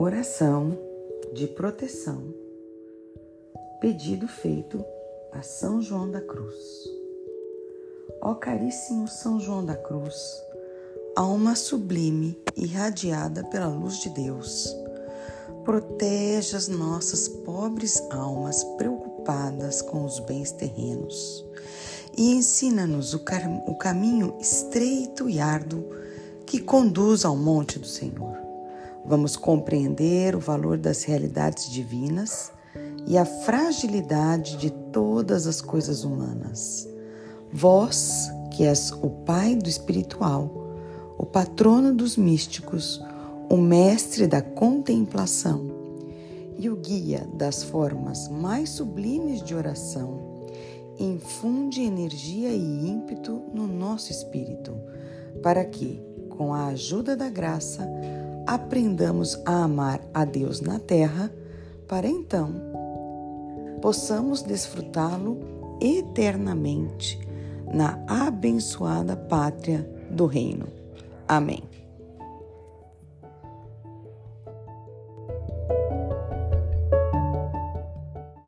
Oração de proteção. Pedido feito a São João da Cruz. Ó caríssimo São João da Cruz, alma sublime irradiada pela luz de Deus, protege as nossas pobres almas preocupadas com os bens terrenos e ensina-nos o, o caminho estreito e árduo que conduz ao monte do Senhor. Vamos compreender o valor das realidades divinas e a fragilidade de todas as coisas humanas. Vós, que és o Pai do espiritual, o patrono dos místicos, o mestre da contemplação e o guia das formas mais sublimes de oração, infunde energia e ímpeto no nosso espírito, para que, com a ajuda da graça, aprendamos a amar a Deus na terra, para então possamos desfrutá-lo eternamente na abençoada pátria do Reino. Amém.